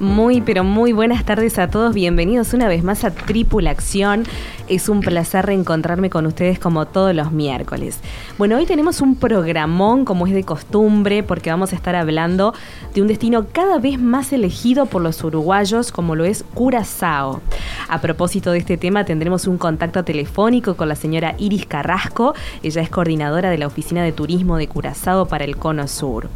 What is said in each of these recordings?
Muy, pero muy buenas tardes a todos. Bienvenidos una vez más a Tripulación. Es un placer reencontrarme con ustedes como todos los miércoles. Bueno, hoy tenemos un programón como es de costumbre porque vamos a estar hablando de un destino cada vez más elegido por los uruguayos como lo es Curazao. A propósito de este tema tendremos un contacto telefónico con la señora Iris Carrasco. Ella es coordinadora de la Oficina de Turismo de Curazao para el Cono Sur.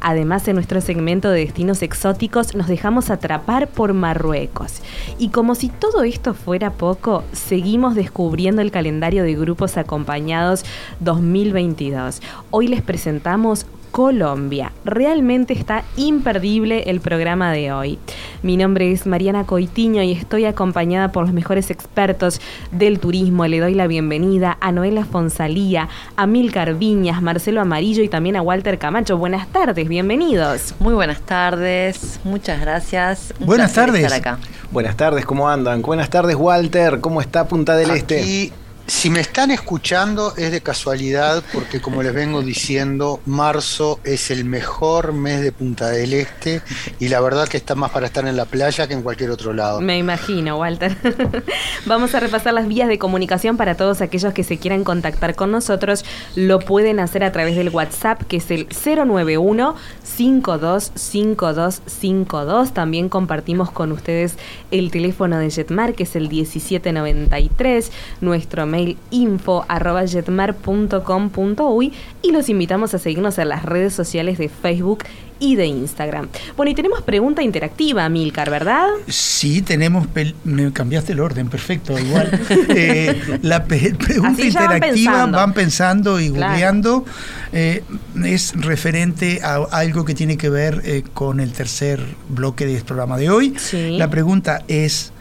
Además, en nuestro segmento de destinos exóticos nos dejamos atrapar por Marruecos. Y como si todo esto fuera poco, seguimos descubriendo el calendario de grupos acompañados 2022. Hoy les presentamos Colombia. Realmente está imperdible el programa de hoy. Mi nombre es Mariana Coitiño y estoy acompañada por los mejores expertos del turismo. Le doy la bienvenida a Noela Fonsalía, a Milcar Viñas, Marcelo Amarillo y también a Walter Camacho. Buenas tardes, bienvenidos. Muy buenas tardes, muchas gracias. buenas tardes. Estar acá. Buenas tardes, ¿cómo andan? Buenas tardes, Walter. ¿Cómo está Punta del Aquí, Este? Si me están escuchando es de casualidad porque como les vengo diciendo, marzo es el mejor mes de Punta del Este y la verdad que está más para estar en la playa que en cualquier otro lado. Me imagino, Walter. Vamos a repasar las vías de comunicación para todos aquellos que se quieran contactar con nosotros. Lo pueden hacer a través del WhatsApp, que es el 091 525252. También compartimos con ustedes el teléfono de Jetmar, que es el 1793. Nuestro mail info arroba jetmar.com.uy y los invitamos a seguirnos en las redes sociales de Facebook y de Instagram. Bueno, y tenemos pregunta interactiva, Milcar, ¿verdad? Sí, tenemos. Me cambiaste el orden, perfecto, igual. Eh, la pe- pregunta van interactiva pensando. van pensando y Claro. googleando. eh, es referente a algo que tiene que ver eh, con el tercer bloque del programa de hoy. Sí. La pregunta es: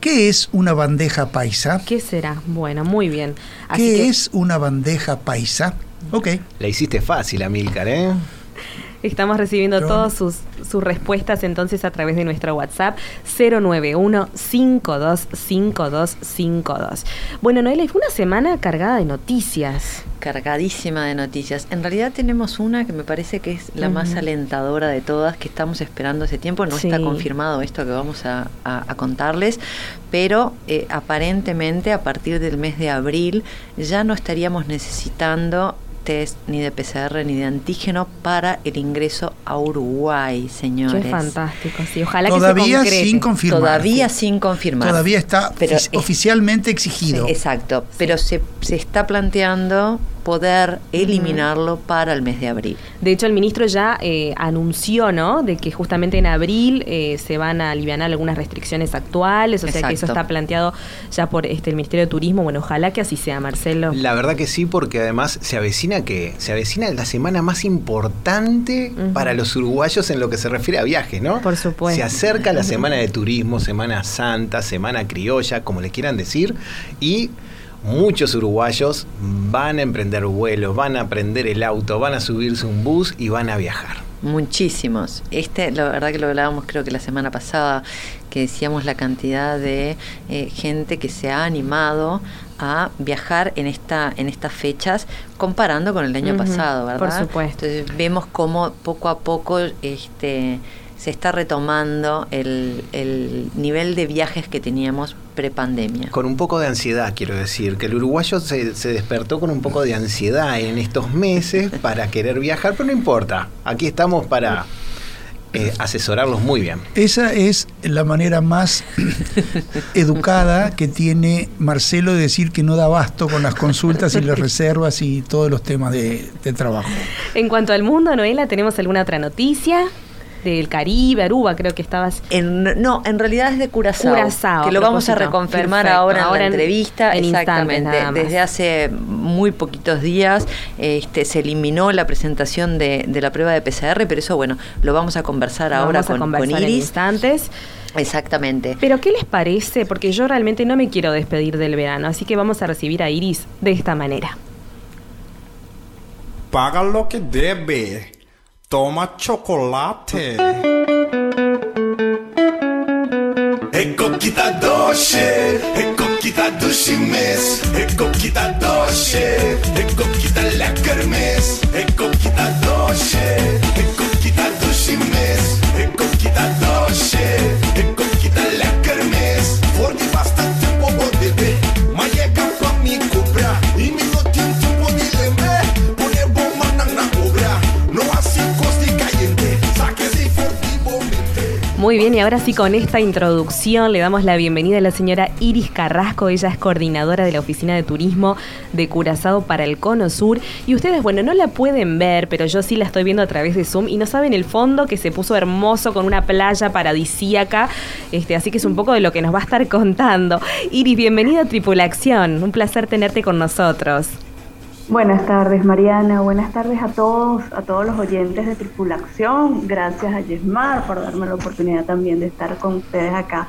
¿qué es una bandeja paisa? ¿Qué será? Bueno, muy bien. Así ¿Qué que es una bandeja paisa? Ok. La hiciste fácil, Amílcar, ¿eh? estamos recibiendo todas sus, sus respuestas entonces a través de nuestro WhatsApp 091 525252. Bueno, Noelia, fue una semana cargada de noticias. Cargadísima de noticias. En realidad tenemos una que me parece que es la más alentadora de todas, que estamos esperando hace tiempo. No Sí. está confirmado esto que vamos a, a- a contarles, pero eh, aparentemente a partir del mes de abril ya no estaríamos necesitando test ni de PCR ni de antígeno para el ingreso a Uruguay, señores. Qué fantástico, sí. Ojalá que Todavía se concrete. sin confirmar. Todavía sin confirmar. Todavía está Pero es- oficialmente exigido. Sí, exacto, pero se, se está planteando poder eliminarlo para el mes de abril. De hecho, el ministro ya eh, anunció, ¿no? De que justamente en abril eh, se van a aliviar algunas restricciones actuales, o sea que eso está planteado ya por este el Ministerio de Turismo. Bueno, ojalá que así sea, Marcelo. La verdad que sí, porque además se avecina que se avecina la semana más importante para los uruguayos en lo que se refiere a viajes, ¿no? Por supuesto. Se acerca la semana de turismo, semana santa, semana criolla, como le quieran decir, y muchos uruguayos van a emprender vuelos, van a prender el auto, van a subirse un bus y van a viajar. Muchísimos. Este, la verdad que lo hablábamos creo que la semana pasada, que decíamos la cantidad de eh, gente que se ha animado a viajar en esta en estas fechas comparando con el año pasado, ¿verdad? por supuesto. Entonces vemos cómo poco a poco este se está retomando el, el nivel de viajes que teníamos prepandemia. Con un poco de ansiedad, quiero decir, que el uruguayo se, se despertó con un poco de ansiedad en estos meses para querer viajar, pero no importa, aquí estamos para eh, asesorarlos muy bien. Esa es la manera más educada que tiene Marcelo de decir que no da abasto con las consultas y las reservas y todos los temas de, de trabajo. En cuanto al mundo, Noela, ¿tenemos alguna otra noticia? Del Caribe, Aruba, creo que estabas. En, no, en realidad es de Curazao. Curazao, que lo vamos a reconfirmar Perfecto. ahora, Ahora en en- la entrevista. en instantes Exactamente. nada más. Desde hace muy poquitos días este, se eliminó la presentación de, de la prueba de PCR, pero eso, bueno, lo vamos a conversar ahora Vamos a con, con conversar en Iris. instantes. Exactamente. Pero ¿qué les parece? Porque yo realmente no me quiero despedir del verano, así que vamos a recibir a Iris de esta manera. Paga lo que debe. Toma chocolate. Εκοκίτα κοίτα Εκοκίτα εκο Εκοκίτα δούσιμες, Εκοκίτα κοίτα δώσε, εκο Muy bien, y ahora sí con esta introducción le damos la bienvenida a la señora Iris Carrasco, ella es coordinadora de la Oficina de Turismo de Curazao para el Cono Sur. Y ustedes, bueno, no la pueden ver, pero yo sí la estoy viendo a través de Zoom y no saben el fondo que se puso hermoso con una playa paradisíaca, este, así que es un poco de lo que nos va a estar contando. Iris, bienvenida a Tripulación, un placer tenerte con nosotros. Buenas tardes, Mariana. Buenas tardes a todos, a todos los oyentes de Tripulación. Gracias a Yesmar por darme la oportunidad también de estar con ustedes acá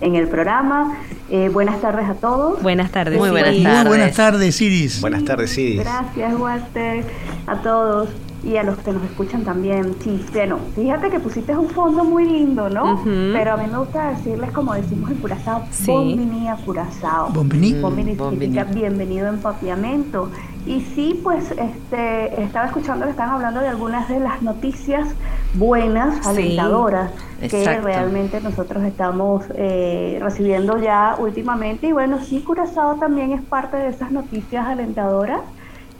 en el programa. Eh, buenas tardes a todos. Buenas tardes. Muy buenas tardes. Muy buenas tardes, Iris. Buenas tardes, Iris. Gracias, Walter, a todos y a los que nos escuchan también. Sí, bueno, fíjate que pusiste un fondo muy lindo, ¿no? Pero a mí me gusta decirles, como decimos en Curazao, Sí. Bombini a Curazao. Bombini. Bombini Mm, significa bombini. bienvenido en papiamento. Y sí, pues este, estaba escuchando que están hablando de algunas de las noticias buenas, Sí, alentadoras, que realmente nosotros estamos eh, recibiendo ya últimamente. Y bueno, sí, Curazao también es parte de esas noticias alentadoras.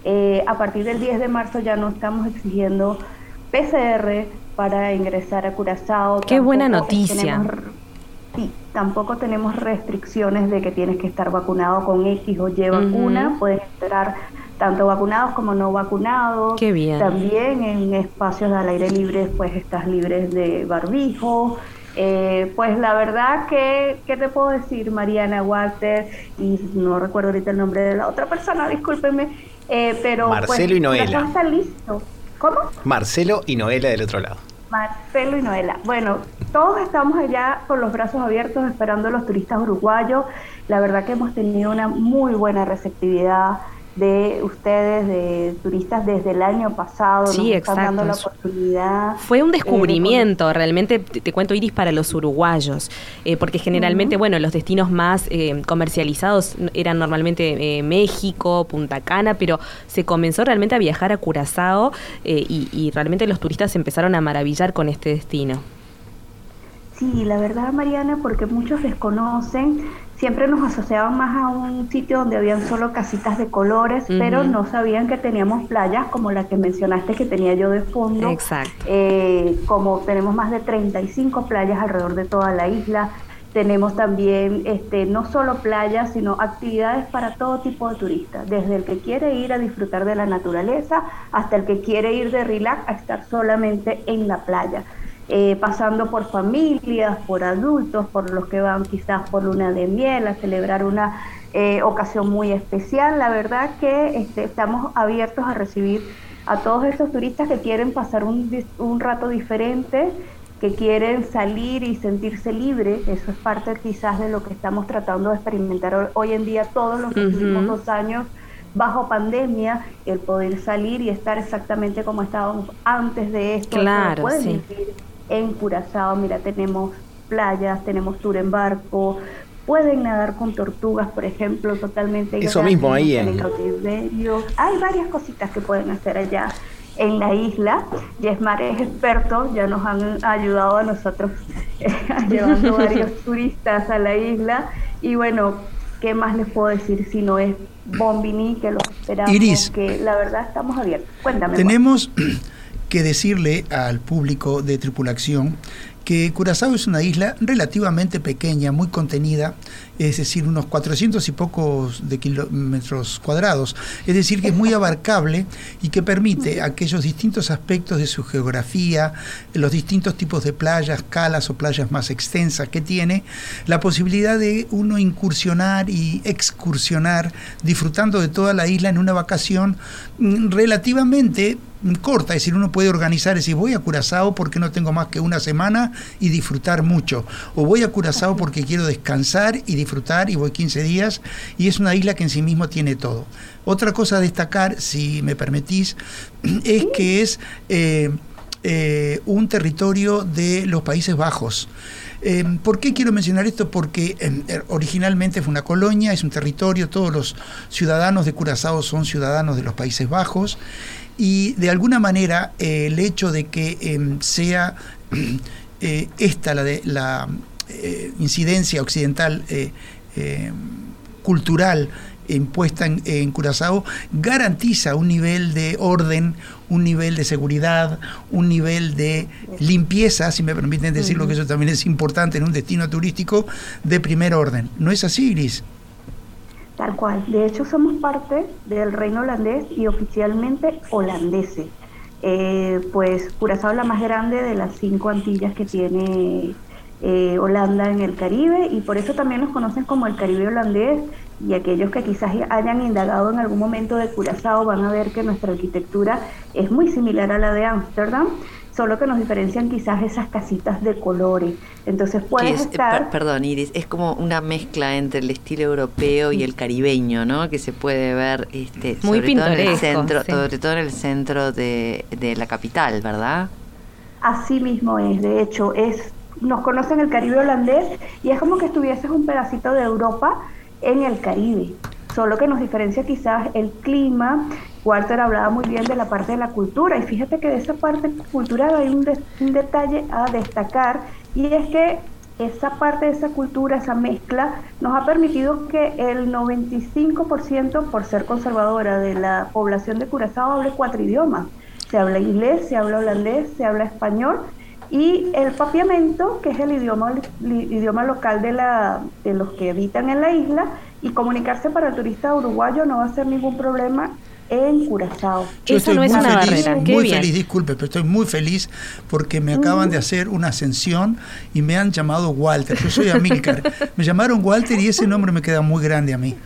Eh, a partir del 10 de marzo ya no estamos exigiendo PCR para ingresar a Curazao. Qué buena noticia. tenemos Sí, tampoco tenemos restricciones de que tienes que estar vacunado con X o Y vacuna. Ujú. Puedes entrar tanto vacunados como no vacunados. Qué bien. También en espacios al aire libre, pues estás libre de barbijo. Eh, pues la verdad que, ¿qué te puedo decir, Mariana Walter? Y no recuerdo ahorita el nombre de la otra persona, discúlpeme. eh, pero Marcelo pues, y Noela. Está listo. ¿Cómo? Marcelo y Noela del otro lado. Marcelo y Noela. Bueno, todos estamos allá con los brazos abiertos esperando a los turistas uruguayos. La verdad que hemos tenido una muy buena receptividad de ustedes, de turistas desde el año pasado. Sí, Nos están dando la oportunidad. Fue un eh, de descubrimiento, realmente, te, te cuento Iris, para los uruguayos, eh, porque generalmente, bueno, los destinos más eh, comercializados eran normalmente eh, México, Punta Cana, pero se comenzó realmente a viajar a Curazao eh, y, y realmente los turistas se empezaron a maravillar con este destino. Sí, la verdad, Mariana, porque muchos desconocen, siempre nos asociaban más a un sitio donde habían solo casitas de colores, pero no sabían que teníamos playas como la que mencionaste que tenía yo de fondo. Exacto. Eh, como tenemos más de 35 playas alrededor de toda la isla, tenemos también este, no solo playas, sino actividades para todo tipo de turistas, desde el que quiere ir a disfrutar de la naturaleza hasta el que quiere ir de relax a estar solamente en la playa. Eh, pasando por familias, por adultos, por los que van quizás por luna de miel a celebrar una eh, ocasión muy especial. La verdad que este, estamos abiertos a recibir a todos estos turistas que quieren pasar un, un rato diferente, que quieren salir y sentirse libre. Eso es parte quizás de lo que estamos tratando de experimentar hoy, en día todos los últimos dos años bajo pandemia, el poder salir y estar exactamente como estábamos antes de esto. Claro, sí. vivir en Curazao, mira, tenemos playas, tenemos tour en barco, pueden nadar con tortugas, por ejemplo, totalmente Eso gratis, mismo ahí en. Hay varias cositas que pueden hacer allá. en la isla. Yesmar es experto, ya nos han ayudado a nosotros llevando varios turistas a la isla. Y bueno, ¿qué más les puedo decir si no es Bombini, que lo esperamos? Iris. Que la verdad estamos abiertos. Cuéntame. Tenemos que decirle al público de tripulación que Curazao es una isla relativamente pequeña, muy contenida, es decir, unos 400 y pocos de kilómetros cuadrados, es decir, que es muy abarcable y que permite aquellos distintos aspectos de su geografía, los distintos tipos de playas, calas o playas más extensas que tiene, la posibilidad de uno incursionar y excursionar disfrutando de toda la isla en una vacación mm, relativamente corta, es decir, uno puede organizar, decir, voy a Curazao porque no tengo más que una semana y disfrutar mucho, o voy a Curazao porque quiero descansar y disfrutar y voy 15 días, y es una isla que en sí mismo tiene todo. Otra cosa a destacar, si me permitís, es que es eh, eh, un territorio de los Países Bajos. Eh, ¿Por qué quiero mencionar esto? Porque originalmente fue una colonia, es un territorio, todos los ciudadanos de Curazao son ciudadanos de los Países Bajos y de alguna manera el hecho de que sea esta la, de, la incidencia occidental cultural impuesta en, Curazao garantiza un nivel de orden, un nivel de seguridad, un nivel de limpieza, si me permiten decirlo, que eso también es importante en un destino turístico de primer orden. ¿No es así, Iris? Tal cual. De hecho, somos parte del reino holandés y oficialmente holandeses. Eh, pues Curazao es la más grande de las cinco Antillas que tiene eh, Holanda en el Caribe y por eso también nos conocen como el Caribe holandés y aquellos que quizás hayan indagado en algún momento de Curazao van a ver que nuestra arquitectura es muy similar a la de Ámsterdam, solo que nos diferencian quizás esas casitas de colores. Entonces puedes estar... perdón, Iris, es como una mezcla entre el estilo europeo y el caribeño, ¿no? Que se puede ver este, muy sobre todo en el centro, sobre todo en el centro de, de la capital, ¿verdad? Así mismo es, de hecho, es nos conocen el Caribe holandés y es como que estuvieses un pedacito de Europa en el Caribe. Solo que nos diferencia quizás el clima. Walter hablaba muy bien de la parte de la cultura y fíjate que de esa parte cultural hay un, detalle a destacar y es que esa parte de esa cultura, esa mezcla, nos ha permitido que el 95%, por ser conservadora de la población de Curazao, hable cuatro idiomas. Se habla inglés, se habla holandés, se habla español y el papiamento, que es el idioma, idioma local de, la, de los que habitan en la isla, y comunicarse para el turista uruguayo no va a ser ningún problema en Curazao. Yo estoy muy feliz, muy feliz, disculpe, pero estoy muy feliz porque me acaban de hacer una ascensión y me han llamado Walter. Yo soy Amílcar. me llamaron Walter y ese nombre me queda muy grande a mí.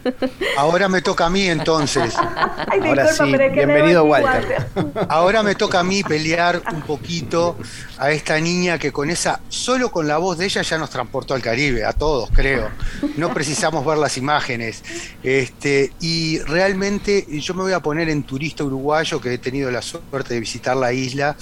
Ahora me toca a mí entonces. Ahora sí, bienvenido Walter. Ahora me toca a mí pelear un poquito a esta niña que con esa, solo con la voz de ella ya nos transportó al Caribe, a todos creo. No precisamos ver las imágenes. Este, y realmente yo me voy a poner en turista uruguayo que he tenido la suerte de visitar la isla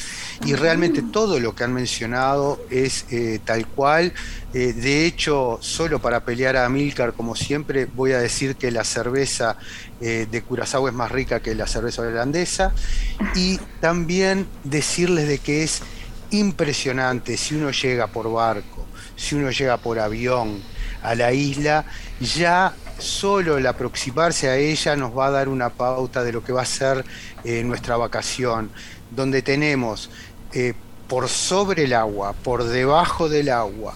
y realmente todo lo que han mencionado es eh, tal cual. Eh, de hecho, solo para pelear a Milcar, como siempre, voy a decir que la cerveza eh, de Curazao es más rica que la cerveza holandesa y también decirles de que es impresionante si uno llega por barco, si uno llega por avión a la isla, ya solo el aproximarse a ella nos va a dar una pauta de lo que va a ser eh, nuestra vacación, donde tenemos eh, por sobre el agua, por debajo del agua,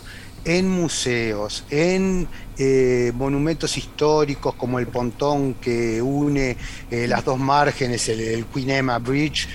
en museos, en eh, monumentos históricos como el pontón que une las dos márgenes, el, Queen Emma Bridge,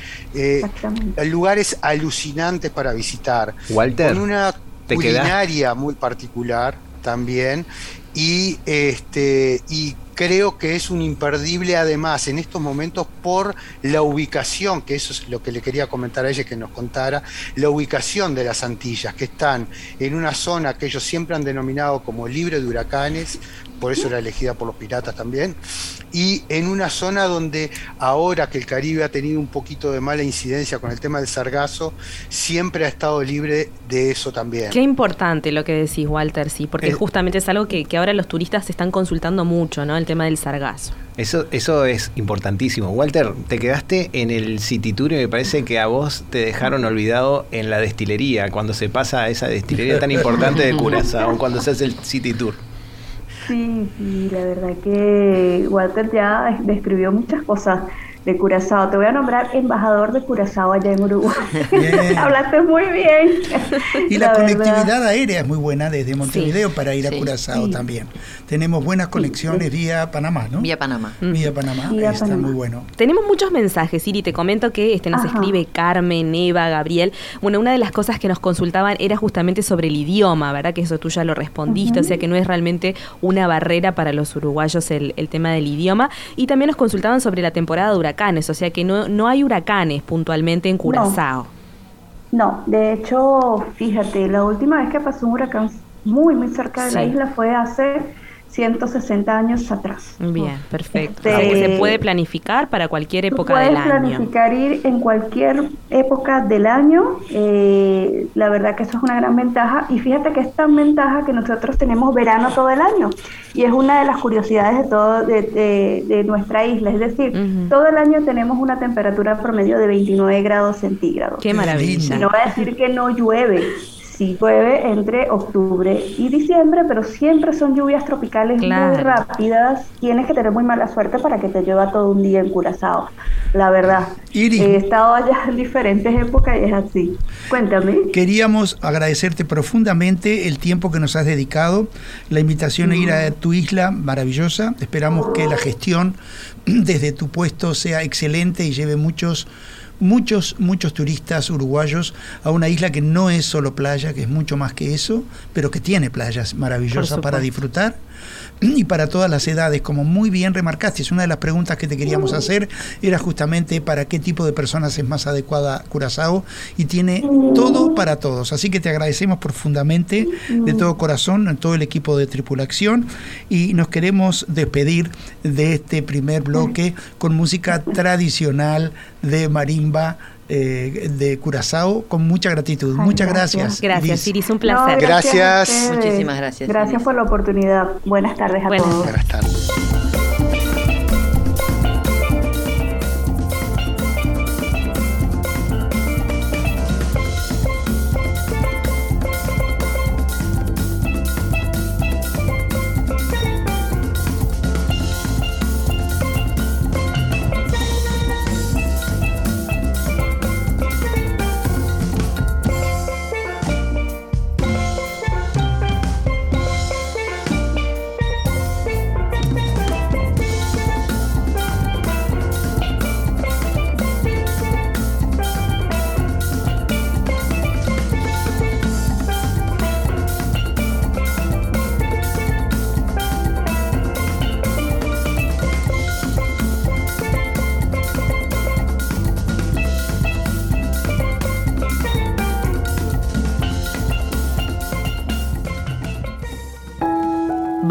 lugares alucinantes para visitar, Walter, con una culinaria muy particular también y este y creo que es un imperdible además en estos momentos por la ubicación, que eso es lo que le quería comentar a ella que nos contara, la ubicación de las Antillas, que están en una zona que ellos siempre han denominado como libre de huracanes, por eso era elegida por los piratas también, y en una zona donde ahora que el Caribe ha tenido un poquito de mala incidencia con el tema del sargazo, siempre ha estado libre de eso también. Qué importante lo que decís, Walter, sí, porque justamente es algo que, que ahora los turistas están consultando mucho, ¿no? El tema del sargazo. Eso, eso es importantísimo. Walter, te quedaste en el City Tour y me parece que a vos te dejaron olvidado en la destilería, cuando se pasa a esa destilería tan importante de Curazao, cuando se hace el City Tour. Sí, sí, la verdad que Walter ya describió muchas cosas de Curazao. Te voy a nombrar embajador de Curazao allá en Uruguay. Bien. Hablaste muy bien. Y la, verdad. conectividad aérea es muy buena desde Montevideo para ir a Curazao sí. también. Tenemos buenas conexiones vía Panamá, ¿no? Vía Panamá. Vía Panamá, Vía está Panamá. muy bueno. Tenemos muchos mensajes, Iri, te comento que este nos Ajá. escribe Carmen, Eva, Gabriel. Bueno, una de las cosas que nos consultaban era justamente sobre el idioma, ¿verdad? Que eso tú ya lo respondiste, o sea que no es realmente una barrera para los uruguayos el, el tema del idioma. Y también nos consultaban sobre la temporada de huracanes, o sea que no, no hay huracanes puntualmente en Curazao. No, de hecho, fíjate, la última vez que pasó un huracán muy, muy cerca de la isla fue hace 160 años atrás. Bien, perfecto. Este, o sea que se puede planificar para cualquier época puedes del año. planificar ir en cualquier época del año. eh, la verdad que eso es una gran ventaja. Y fíjate que es tan ventaja que nosotros tenemos verano todo el año. Y es una de las curiosidades de todo de, de- de nuestra isla. Es decir, todo el año tenemos una temperatura promedio de 29 grados centígrados. Qué maravilla. Y no va a decir que no llueve. Sí llueve entre octubre y diciembre, pero siempre son lluvias tropicales Claro. muy rápidas. Tienes que tener muy mala suerte para que te llueva todo un día en Curazao. La verdad. Iris. He estado allá en diferentes épocas y es así. Cuéntame. Queríamos agradecerte profundamente el tiempo que nos has dedicado, la invitación a ir a tu isla maravillosa. Esperamos que la gestión desde tu puesto sea excelente y lleve muchos muchos muchos turistas uruguayos a una isla que no es solo playa, que es mucho más que eso, pero que tiene playas maravillosas para disfrutar y para todas las edades, como muy bien remarcaste. Es una de las preguntas que te queríamos hacer, era justamente para qué tipo de personas es más adecuada Curazao y tiene todo para todos. Así que te agradecemos profundamente de todo corazón, a todo el equipo de tripulación y nos queremos despedir de este primer bloque con música tradicional de marimba. Eh, de Curazao con mucha gratitud. Ay, Muchas gracias. gracias. Iris. Iris, un No, placer. Gracias. Muchísimas gracias, Gracias Iris. por la oportunidad. Buenas tardes a Buenas todos. Buenas tardes.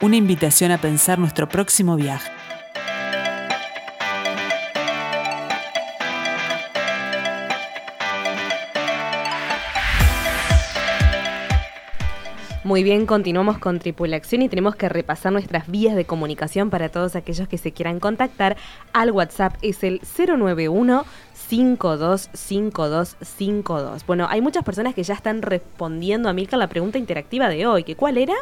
una invitación a pensar nuestro próximo viaje. Muy bien, continuamos con Tripulación y tenemos que repasar nuestras vías de comunicación para todos aquellos que se quieran contactar. Al WhatsApp es el 091 525252. Bueno, hay muchas personas que ya están respondiendo a Milka la pregunta interactiva de hoy, que ¿cuál era?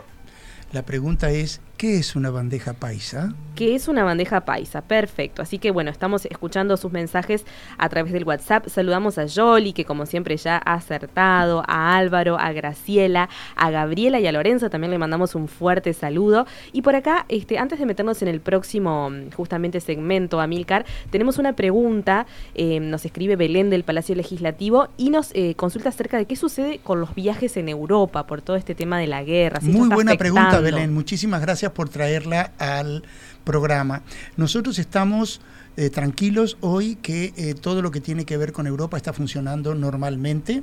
La pregunta es, ¿Qué es una bandeja paisa? que es una bandeja paisa. Perfecto. Así que bueno, estamos escuchando sus mensajes a través del WhatsApp. Saludamos a Yoli, que como siempre ya ha acertado, a Álvaro, a Graciela, a Gabriela y a Lorenzo. También le mandamos un fuerte saludo. Y por acá, este, antes de meternos en el próximo justamente segmento, Amilcar, tenemos una pregunta. Eh, nos escribe Belén del Palacio Legislativo y nos eh, consulta acerca de qué sucede con los viajes en Europa por todo este tema de la guerra. si Muy buena pregunta. Belén. Muchísimas gracias por traerla al programa. Nosotros estamos eh, tranquilos hoy que eh, todo lo que tiene que ver con Europa está funcionando normalmente.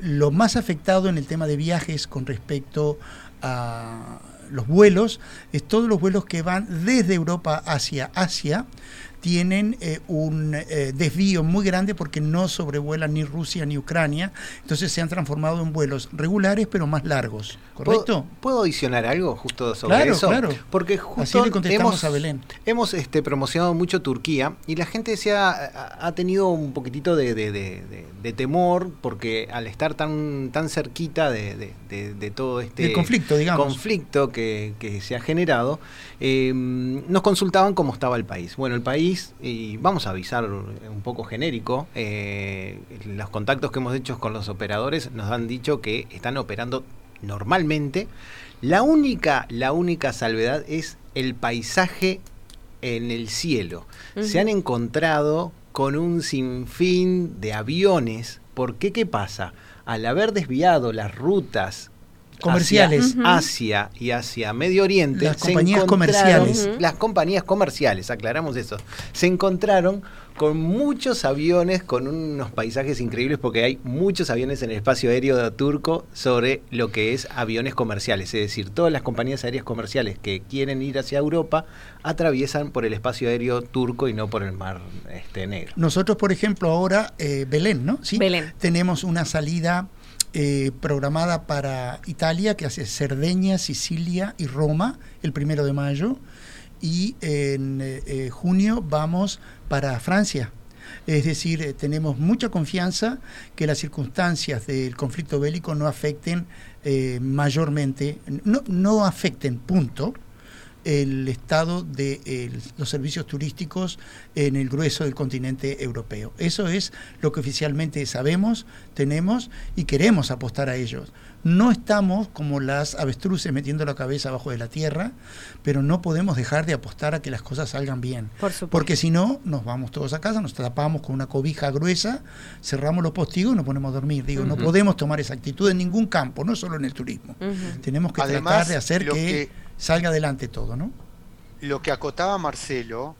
Lo más afectado en el tema de viajes con respecto a los vuelos es todos los vuelos que van desde Europa hacia Asia tienen eh, un eh, desvío muy grande porque no sobrevuelan ni Rusia ni Ucrania, entonces se han transformado en vuelos regulares pero más largos, ¿correcto? ¿Puedo, puedo adicionar algo justo sobre Claro, eso? claro. Porque Así justo le contestamos hemos, a Belén. hemos este, promocionado mucho Turquía y la gente se ha, ha- tenido un poquitito de, de- de- temor porque al estar tan, tan cerquita de, todo este conflicto, digamos. conflicto que, que se ha generado, eh, nos consultaban cómo estaba el país. Bueno, el país, y vamos a avisar un poco genérico, eh, los contactos que hemos hecho con los operadores nos han dicho que están operando normalmente. La única, la única salvedad es el paisaje en el cielo. Se han encontrado con un sinfín de aviones. ¿Por qué? ¿Qué pasa? Al haber desviado las rutas Comerciales. hacia Asia y hacia Medio Oriente, Las compañías comerciales. Las compañías comerciales, aclaramos eso, se encontraron con muchos aviones, con unos paisajes increíbles, porque hay muchos aviones en el espacio aéreo turco sobre lo que es aviones comerciales. Es decir, todas las compañías aéreas comerciales que quieren ir hacia Europa atraviesan por el espacio aéreo turco y no por el mar este, negro. Nosotros, por ejemplo, ahora, eh, Belén, ¿no? ¿Sí? Belén. Tenemos una salida eh, programada para Italia, que hace Cerdeña, Sicilia y Roma, el primero de mayo. Y en eh, eh, junio vamos para Francia. Es decir, tenemos mucha confianza que las circunstancias del conflicto bélico no afecten mayormente, no, no afecten, punto, el estado de el- los servicios turísticos en el grueso del continente europeo. Eso es lo que oficialmente sabemos, tenemos y queremos apostar a ellos. No estamos como las avestruces metiendo la cabeza abajo de la tierra, pero no podemos dejar de apostar a que las cosas salgan bien. Por supuesto. Porque si no, nos vamos todos a casa, nos tapamos con una cobija gruesa, cerramos los postigos y nos ponemos a dormir. Digo, no podemos tomar esa actitud en ningún campo, no solo en el turismo. Tenemos que Además, tratar de hacer que- salga adelante todo, ¿no? Lo que acotaba Marcelo,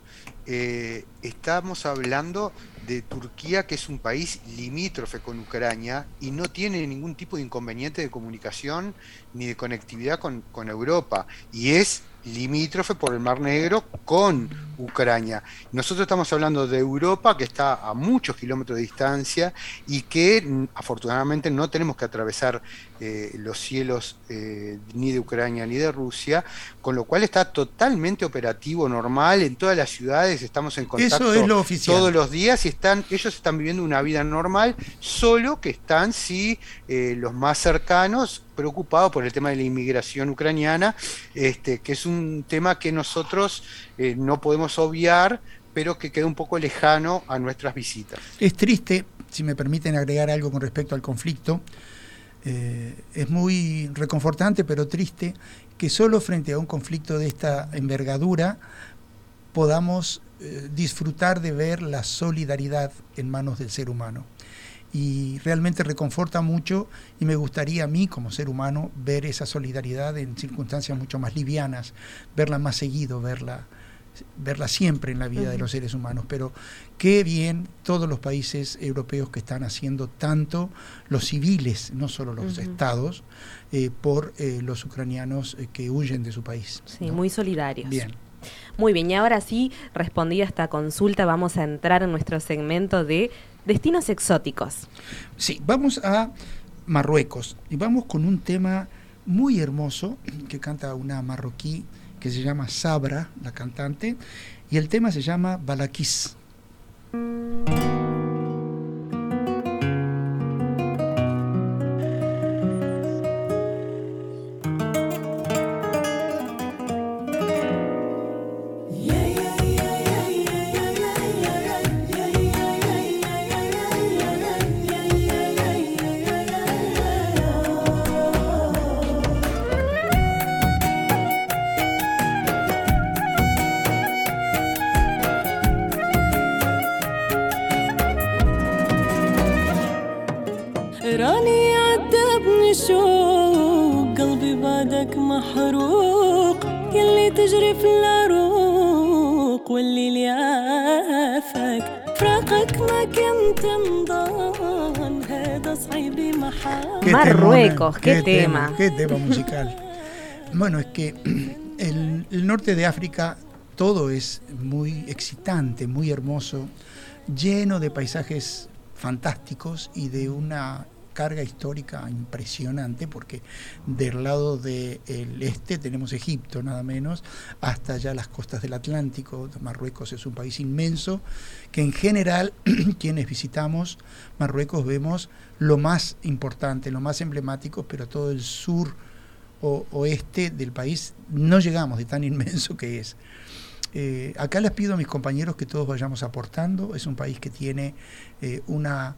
eh, estamos hablando de Turquía, que es un país limítrofe con Ucrania y no tiene ningún tipo de inconveniente de comunicación ni de conectividad con, con Europa. Y es limítrofe por el Mar Negro con Ucrania. Nosotros estamos hablando de Europa, que está a muchos kilómetros de distancia y que mm, afortunadamente no tenemos que atravesar eh, los cielos eh, ni de Ucrania ni de Rusia, con lo cual está totalmente operativo, normal, en todas las ciudades estamos en contacto Eso es lo oficial. todos los días y están, ellos están viviendo una vida normal, solo que están, sí, eh, los más cercanos preocupados por el tema de la inmigración ucraniana, este, que es un tema que nosotros eh, no podemos obviar, pero que queda un poco lejano a nuestras visitas. Es triste, si me permiten agregar algo con respecto al conflicto, eh, es muy reconfortante pero triste que solo frente a un conflicto de esta envergadura podamos eh, disfrutar de ver la solidaridad en manos del ser humano. Y realmente reconforta mucho y me gustaría a mí como ser humano ver esa solidaridad en circunstancias mucho más livianas, verla más seguido, verla, verla siempre en la vida de los seres humanos. Pero qué bien todos los países europeos que están haciendo tanto, los civiles, no solo los estados, eh, por eh, los ucranianos eh, que huyen de su país. Sí, ¿no? muy solidarios. Bien. Muy bien, y ahora sí, respondida esta consulta, vamos a entrar en nuestro segmento de destinos exóticos. Sí, vamos a Marruecos y vamos con un tema muy hermoso que canta una marroquí que se llama Sabra, la cantante, y el tema se llama Balakis. Marruecos, qué, tema. Qué tema musical. bueno, es que el norte de África todo es muy excitante, muy hermoso, lleno de paisajes fantásticos y de una carga histórica impresionante porque del lado del este tenemos Egipto nada menos hasta ya las costas del Atlántico Marruecos es un país inmenso que en general quienes visitamos Marruecos vemos lo más importante lo más emblemático pero todo el sur o oeste del país no llegamos de tan inmenso que es eh, acá les pido a mis compañeros que todos vayamos aportando. Es un país que tiene eh, una,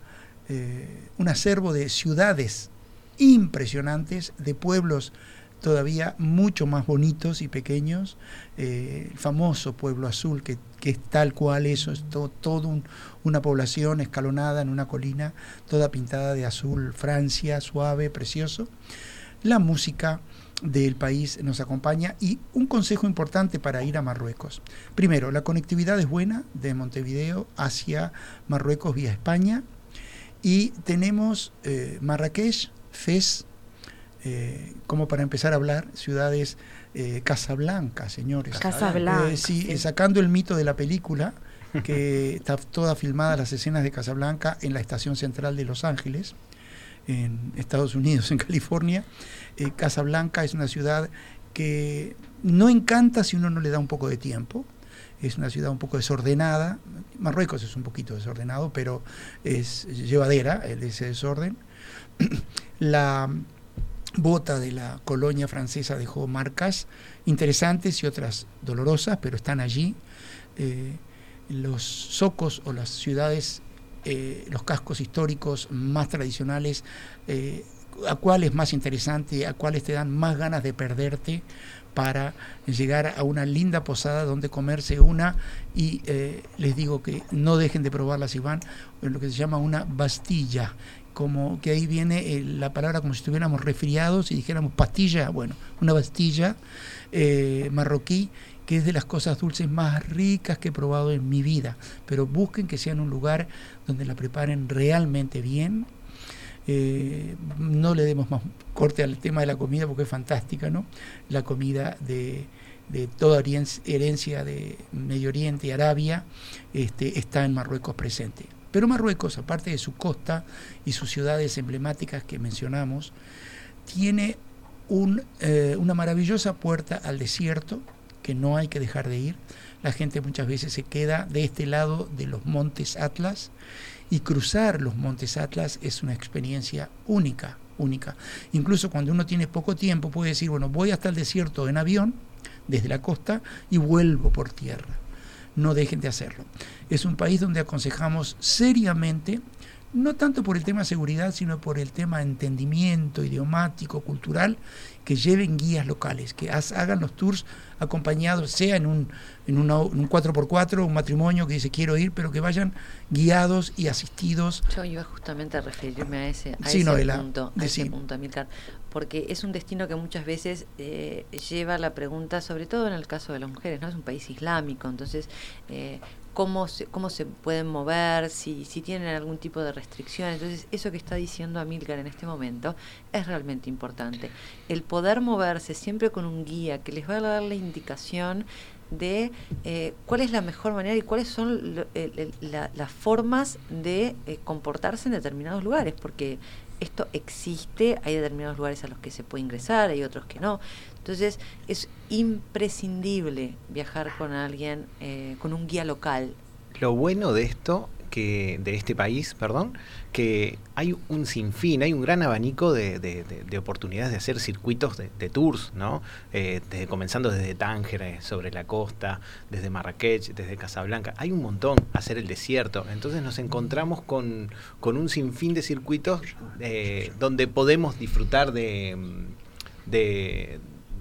eh, un acervo de ciudades impresionantes, de pueblos todavía mucho más bonitos y pequeños. Eh, el famoso Pueblo Azul, que, que es tal cual eso, es todo, todo un- una población escalonada en una colina, toda pintada de azul, Francia, suave, precioso. La música del país nos acompaña y un consejo importante para ir a Marruecos. Primero, la conectividad es buena de Montevideo hacia Marruecos vía España y tenemos eh, Marrakech, Fez, eh, como para empezar a hablar, ciudades eh, Casablanca, señores. Casablanca, Eh, sí, sí. sacando el mito de la película, que está toda filmada las escenas de Casablanca en la estación central de Los Ángeles, en Estados Unidos, en California. Eh, Casablanca es una ciudad que no encanta si uno no le da un poco de tiempo. Es una ciudad un poco desordenada. Marruecos es un poquito desordenado, pero es llevadera ese desorden. La bota de la colonia francesa dejó marcas interesantes y otras dolorosas, pero están allí. Eh, los socos o las ciudades, eh, los cascos históricos más tradicionales, eh, a cuál es más interesante, a cuáles te dan más ganas de perderte para llegar a una linda posada donde comerse una y eh, les digo que no dejen de probarla si van en lo que se llama una bastilla como que ahí viene eh, la palabra como si estuviéramos resfriados y dijéramos pastilla, bueno, una bastilla eh, marroquí que es de las cosas dulces más ricas que he probado en mi vida, pero busquen que sea en un lugar donde la preparen realmente bien, no le demos más corte al tema de la comida porque es fantástica, ¿no? La comida de, de toda herencia de Medio Oriente y Arabia este, está en Marruecos presente. Pero Marruecos, aparte de su costa y sus ciudades emblemáticas que mencionamos, tiene un, eh, una maravillosa puerta al desierto que no hay que dejar de ir. La gente muchas veces se queda de este lado de los montes Atlas y cruzar los montes Atlas es una experiencia única, única. Incluso cuando uno tiene poco tiempo puede decir, bueno, voy hasta el desierto en avión, desde la costa, y vuelvo por tierra. No dejen de hacerlo. Es un país donde aconsejamos seriamente, no tanto por el tema seguridad, sino por el tema de entendimiento idiomático, cultural, que lleven guías locales, que hagan los tours acompañados, sea en un, en una- en un 4x4, un matrimonio que dice quiero ir, pero que vayan guiados y asistidos. Yo iba justamente a referirme a ese, a Sí, ese Noela, punto, a ese punto, Amilcar, porque es un destino que muchas veces eh, lleva la pregunta, sobre todo en el caso de las mujeres, ¿no? Es un país islámico, entonces, eh, ¿cómo, se, ¿cómo se pueden mover? Si, si tienen algún tipo de restricción. Entonces, eso que está diciendo Amilcar en este momento es realmente importante. El poder moverse siempre con un guía que les va a dar la indicación de eh, cuál es la mejor manera y cuáles son lo- las formas de eh, comportarse en determinados lugares, porque esto existe, hay determinados lugares a los que se puede ingresar, hay otros que no. Entonces es imprescindible viajar con alguien, eh, con un guía local. Lo bueno de esto, que de este país, perdón, que hay un sinfín, hay un gran abanico de, de- de- de oportunidades de hacer circuitos de, tours, ¿no? Eh, desde, comenzando desde Tánger, eh, sobre la costa, desde Marrakech, desde Casablanca. Hay un montón, hacer el desierto. Entonces nos encontramos con, con un sinfín de circuitos eh, donde podemos disfrutar de,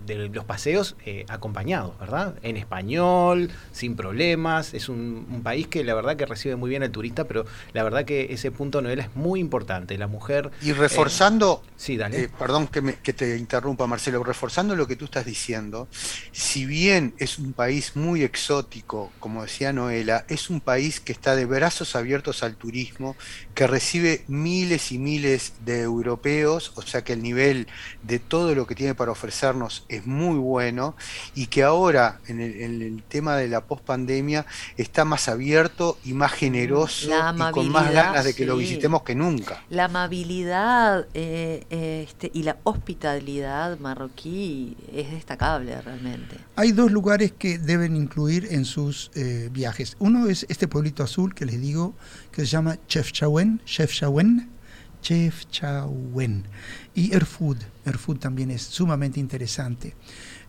de, los paseos eh, acompañados, ¿verdad? En español, sin problemas. Es un, un país que la verdad que recibe muy bien al turista, pero la verdad que ese punto, Noel, es muy importante. La mujer... Y reforzando, eh, sí, dale. eh, perdón que, me- que te interrumpa Marcelo, reforzando lo que tú estás diciendo, si bien es un país muy exótico, como decía Noela, es un país que está de brazos abiertos al turismo, que recibe miles y miles de europeos, o sea que el nivel de todo lo que tiene para ofrecernos es muy bueno y que ahora en el, en el tema de la pospandemia está más abierto y más generoso y con más ganas de que lo visitemos que nunca. La amabilidad eh, eh, este, y la hospitalidad marroquí es destacable realmente. Hay dos lugares que deben incluir en sus eh, viajes. Uno es este pueblito azul que les digo, que se llama Chefchaouen, Chefchaouen, Chefchaouen. Y Erfud, Erfud también es sumamente interesante.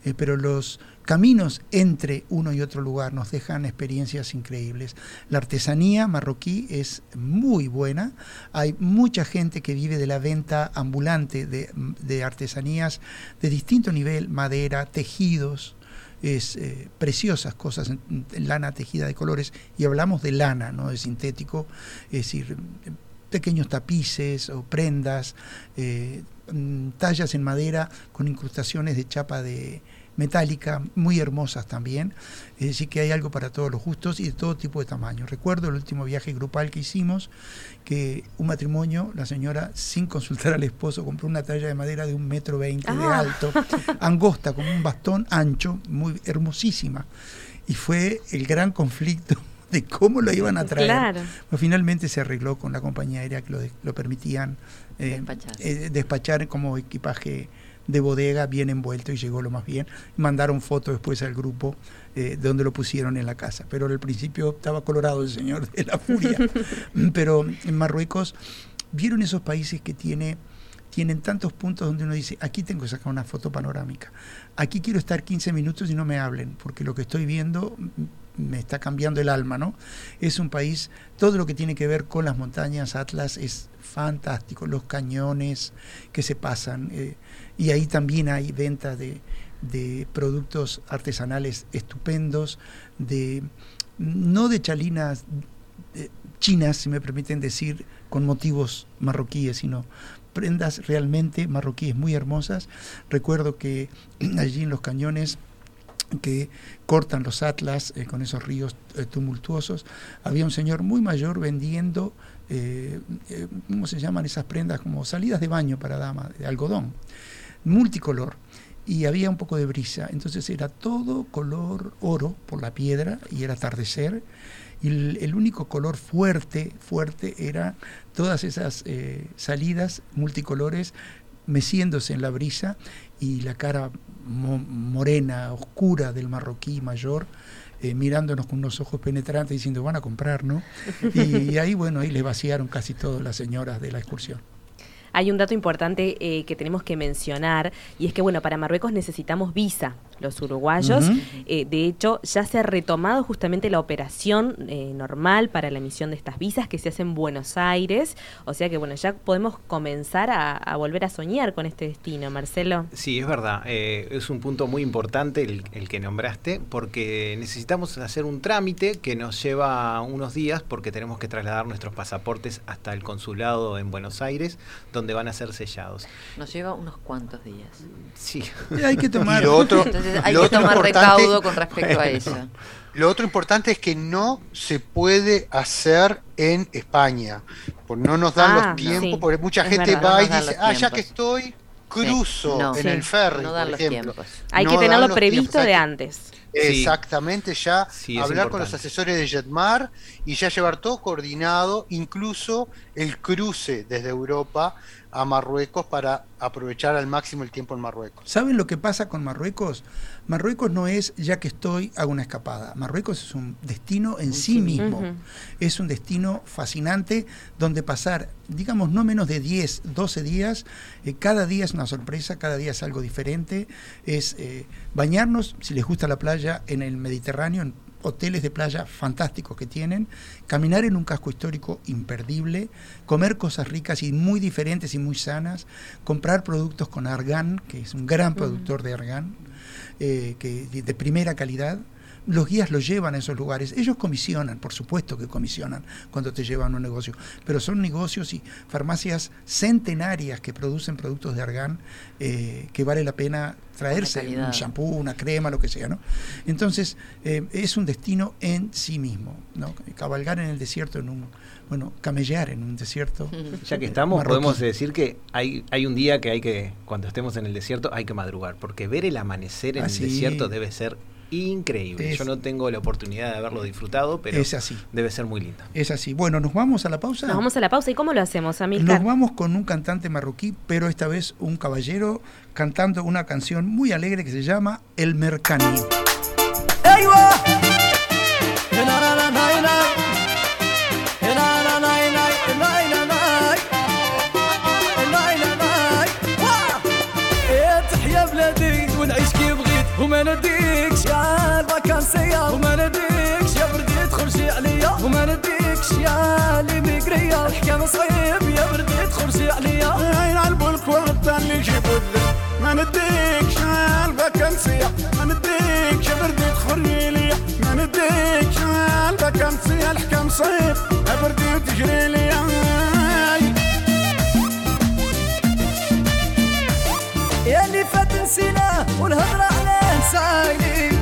Eh, pero los caminos entre uno y otro lugar nos dejan experiencias increíbles. La artesanía marroquí es muy buena. Hay mucha gente que vive de la venta ambulante de, artesanías de distinto nivel, madera, tejidos, es eh, preciosas cosas en lana tejida de colores y hablamos de lana, no de sintético, es decir, pequeños tapices o prendas, eh, mm, tallas en madera con incrustaciones de chapa de metálica muy hermosas también, es decir que hay algo para todos los gustos y de todo tipo de tamaños. Recuerdo el último viaje grupal que hicimos que un matrimonio, la señora sin consultar al esposo compró una talla de madera de un metro veinte de Ah. alto, angosta como un bastón ancho, muy hermosísima y fue el gran conflicto de cómo lo iban a traer. Claro. Pero finalmente se arregló con la compañía aérea que lo, de- lo permitían eh, Despachar. eh, despachar como equipaje de bodega bien envuelto y llegó lo más bien. Mandaron fotos después al grupo eh, de donde lo pusieron en la casa. Pero al principio estaba colorado el señor de la furia. Pero en Marruecos, ¿vieron esos países que tiene, tienen tantos puntos donde uno dice, aquí tengo que sacar una foto panorámica? Aquí quiero estar 15 minutos y no me hablen, porque lo que estoy viendo me está cambiando el alma, ¿no? Es un país, todo lo que tiene que ver con las montañas Atlas es fantástico, los cañones que se pasan, eh, y ahí también hay venta de, de productos artesanales estupendos, de no de chalinas eh, chinas, si me permiten decir, con motivos marroquíes, sino prendas realmente marroquíes muy hermosas. Recuerdo que allí en los cañones que cortan los atlas eh, con esos ríos eh, tumultuosos, había un señor muy mayor vendiendo, eh, ¿cómo se llaman esas prendas? Como salidas de baño para dama, de algodón, multicolor. Y había un poco de brisa, entonces era todo color oro por la piedra y era atardecer. Y el, el único color fuerte, fuerte, era todas esas salidas multicolores meciéndose en la brisa y la cara mo- morena, oscura del marroquí mayor, eh, mirándonos con unos ojos penetrantes diciendo van a comprar, ¿no? Y, ahí, bueno, ahí le vaciaron casi todas las señoras de la excursión. Hay un dato importante eh, que tenemos que mencionar y es que, bueno, para Marruecos necesitamos visa, los uruguayos. Eh, de hecho, ya se ha retomado justamente la operación eh, normal para la emisión de estas visas que se hace en Buenos Aires. O sea que, bueno, ya podemos comenzar a, a volver a soñar con este destino, Marcelo. Sí, es verdad. eh, es un punto muy importante el, el que nombraste, porque necesitamos hacer un trámite que nos lleva unos días, porque tenemos que trasladar nuestros pasaportes hasta el consulado en Buenos Aires, donde van a ser sellados. Nos lleva unos cuantos días. Sí. Y hay que tomar... Y lo otro, Entonces hay lo que otro tomar recaudo con respecto a eso. Lo otro importante es que no se puede hacer en España, porque no nos dan Ah, los tiempos, sí, porque mucha es gente verdad, va no y dice, ah, ya tiempos". que estoy, cruzo No. en Sí, el ferry, no dan por los ejemplo. tiempos. Hay No que tenerlo previsto tiempos, de antes. Exactamente, ya Sí, hablar con los asesores de Jetmar y ya llevar todo coordinado, incluso el cruce desde Europa a Marruecos para aprovechar al máximo el tiempo en Marruecos. ¿Saben lo que pasa con Marruecos? Marruecos no es ya que estoy, hago una escapada. Marruecos es un destino en sí mismo. Es un destino fascinante donde pasar, digamos, no menos de 10, 12 días. eh, cada día es una sorpresa, cada día es algo diferente. Es eh, bañarnos, si les gusta la playa, en el Mediterráneo, en hoteles de playa fantásticos que tienen, caminar en un casco histórico imperdible, comer cosas ricas y muy diferentes y muy sanas, comprar productos con argán, que es un gran productor de argán, eh, que, de- de primera calidad. Los guías los llevan a esos lugares. Ellos comisionan, por supuesto que comisionan cuando te llevan a un negocio, pero son negocios y farmacias centenarias que producen productos de argán eh, que vale la pena traerse, un shampoo, una crema, lo que sea, ¿no? Entonces, eh, es un destino en sí mismo, ¿no? Cabalgar en el desierto en un, bueno, camellar en un desierto. Ya que estamos, marroquí. podemos decir que hay, hay un día que hay que, cuando estemos en el desierto, hay que madrugar, porque ver el amanecer en Ah, el sí. desierto debe ser increíble. Yo no tengo la oportunidad de haberlo disfrutado, pero es así. debe ser muy linda. Es así. Bueno, nos vamos a la pausa. Nos vamos a la pausa. ¿Y cómo lo hacemos, Amilcar? Nos vamos con un cantante marroquí, pero esta vez un caballero cantando una canción muy alegre que se llama El Mercani. وما وما نديكش يا بردي تخرجي عليا. وما نديكش يا ليميغريا الحكام صعيب يا بردي تخرجي عليا. عين على البلك وغدا اللي يجيبوا الذل ما نديكش الفاكانسية ما نديكش بردي تخرجي ليا. ما نديكش الفاكانسية الحكام صيف بردي وتجري ليا. يا اللي فات نسينا والهضرة عليه نسايني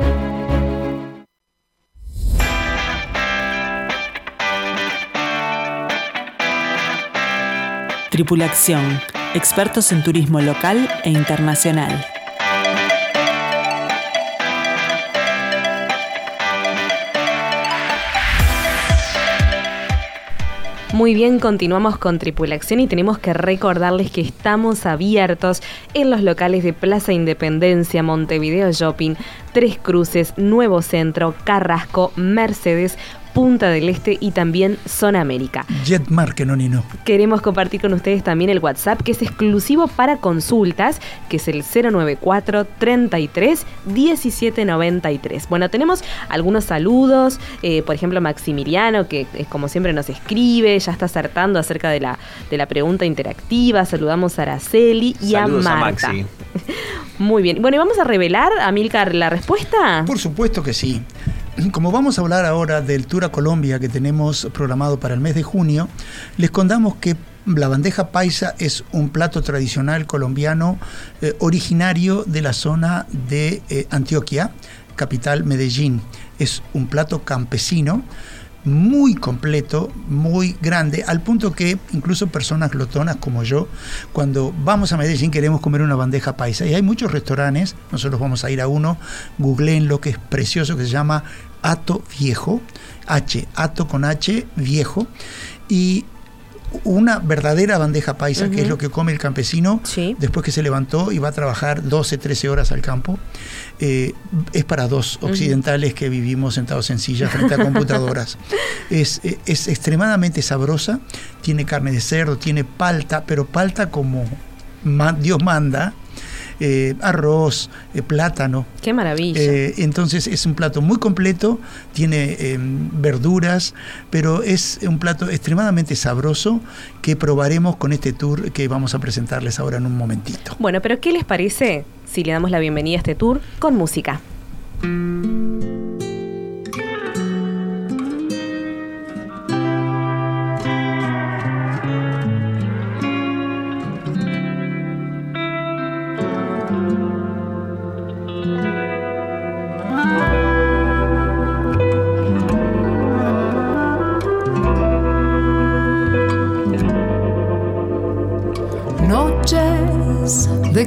Tripulación, expertos en turismo local e internacional. Muy bien, continuamos con tripulación y tenemos que recordarles que estamos abiertos en los locales de Plaza Independencia, Montevideo Shopping, Tres Cruces, Nuevo Centro, Carrasco, Mercedes, Punta del Este y también Zona América. Jetmar, que no ni no. Queremos compartir con ustedes también el WhatsApp que es exclusivo para consultas, que es el 094 33 1793. Bueno, tenemos algunos saludos, eh, por ejemplo Maximiliano, que eh, como siempre nos escribe, ya está acertando acerca de la, de la pregunta interactiva. Saludamos a Araceli y Saludos a a Marta. Maxi. Muy bien. Bueno, ¿y vamos a revelar, Amilcar, la respuesta? Por supuesto que sí. Como vamos a hablar ahora del Tour a Colombia que tenemos programado para el mes de junio, les contamos que la bandeja paisa es un plato tradicional colombiano eh, originario de la zona de eh, Antioquia, capital Medellín. Es un plato campesino muy completo, muy grande, al punto que incluso personas glotonas como yo, cuando vamos a Medellín queremos comer una bandeja paisa. Y hay muchos restaurantes, nosotros vamos a ir a uno, googleen lo que es precioso, que se llama Ato Viejo, H, Ato con H, Viejo, y una verdadera bandeja paisa, que es lo que come el campesino Sí. después que se levantó y va a trabajar 12, 13 horas al campo, eh, es para dos occidentales que vivimos sentados en sillas frente a computadoras. es, eh, es extremadamente sabrosa, tiene carne de cerdo, tiene palta, pero palta como Dios manda, eh, arroz, eh, plátano. Qué maravilla. Eh, entonces es un plato muy completo, tiene eh, verduras, pero es un plato extremadamente sabroso que probaremos con este tour que vamos a presentarles ahora en un momentito. Bueno, pero ¿qué les parece si le damos la bienvenida a este tour con música?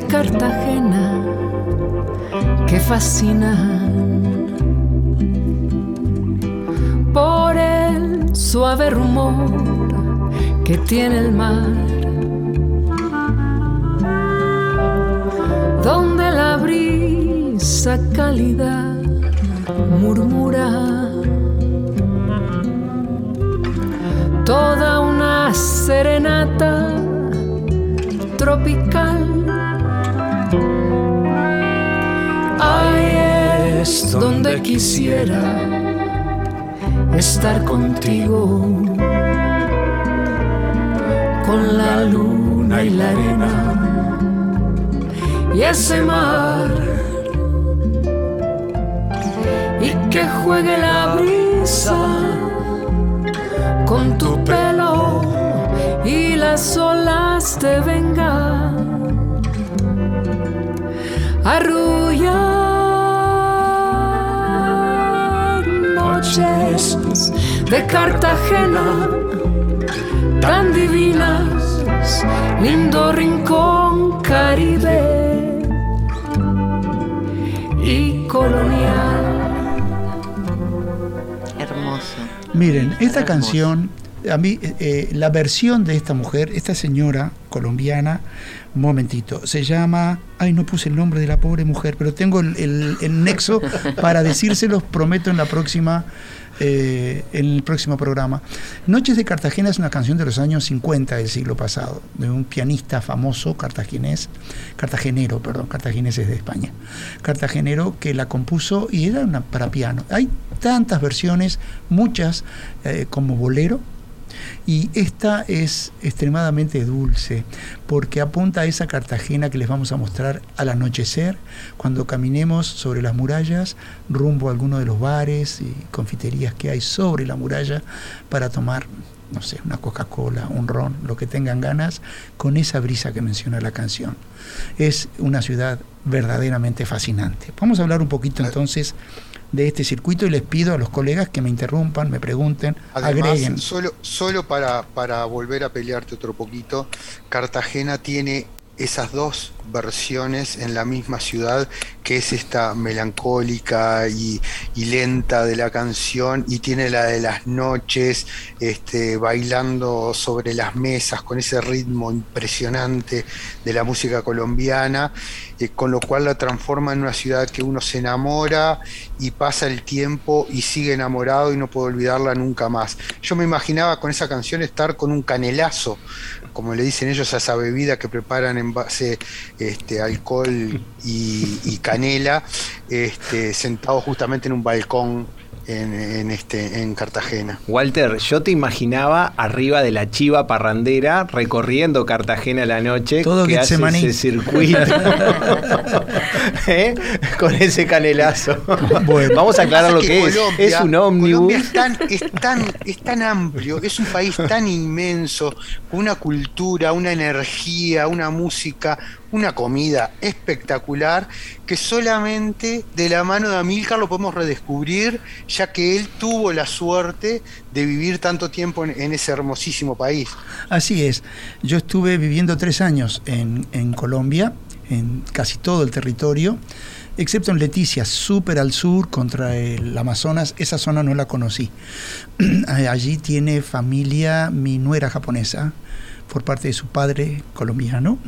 Cartagena que fascinan por el suave rumor que tiene el mar, donde la brisa cálida murmura toda una serenata tropical. Es donde quisiera estar contigo, con la luna y la arena y ese mar, y que juegue la brisa con tu pelo y las olas te vengan. Arrullar noches de Cartagena tan divinas, lindo rincón caribe y colonial. Hermoso. Miren, esta Hermoso. canción, a mí, eh, eh, la versión de esta mujer, esta señora colombiana, momentito, se llama, ay, no puse el nombre de la pobre mujer, pero tengo el, el- el nexo para decírselos, prometo en la próxima, eh, en el próximo programa. Noches de Cartagena es una canción de los años 50 del siglo pasado, de un pianista famoso cartaginés, cartagenero, perdón, cartaginés es de España, cartagenero que la compuso y era una para piano. Hay tantas versiones, muchas eh, como bolero, y esta es extremadamente dulce porque apunta a esa Cartagena que les vamos a mostrar al anochecer, cuando caminemos sobre las murallas, rumbo a alguno de los bares y confiterías que hay sobre la muralla para tomar, no sé, una Coca-Cola, un ron, lo que tengan ganas, con esa brisa que menciona la canción. Es una ciudad verdaderamente fascinante. Vamos a hablar un poquito entonces de este circuito y les pido a los colegas que me interrumpan, me pregunten, Además, agreguen. solo, solo para, para volver a pelearte otro poquito, Cartagena tiene esas dos versiones en la misma ciudad, que es esta melancólica y, lenta de la canción, y tiene la de las noches, este, bailando sobre las mesas con ese ritmo impresionante de la música colombiana, eh, con lo cual la transforma en una ciudad que uno se enamora y pasa el tiempo y sigue enamorado y no puede olvidarla nunca más. Yo me imaginaba con esa canción estar con un canelazo, como le dicen ellos a esa bebida que preparan en base este, alcohol y, y canela, este, sentado justamente en un balcón en, en este, en Cartagena. Walter, yo te imaginaba arriba de la chiva parrandera recorriendo Cartagena a la noche, Todo que hace ese circuito ¿Eh? con ese canelazo. Bueno. Vamos a aclarar lo que, es. Colombia- Es un ómnibus. Es tan, es, tan, es tan amplio, es un país tan inmenso, con una cultura, una energía, una música, una comida espectacular, que solamente de la mano de Amílcar lo podemos redescubrir, ya que él tuvo la suerte de vivir tanto tiempo en, ese hermosísimo país. Así es. Yo estuve viviendo tres años en, en Colombia, en casi todo el territorio, excepto en Leticia, súper al sur, contra el Amazonas. Esa zona no la conocí. Allí tiene familia mi nuera japonesa por parte de su padre colombiano,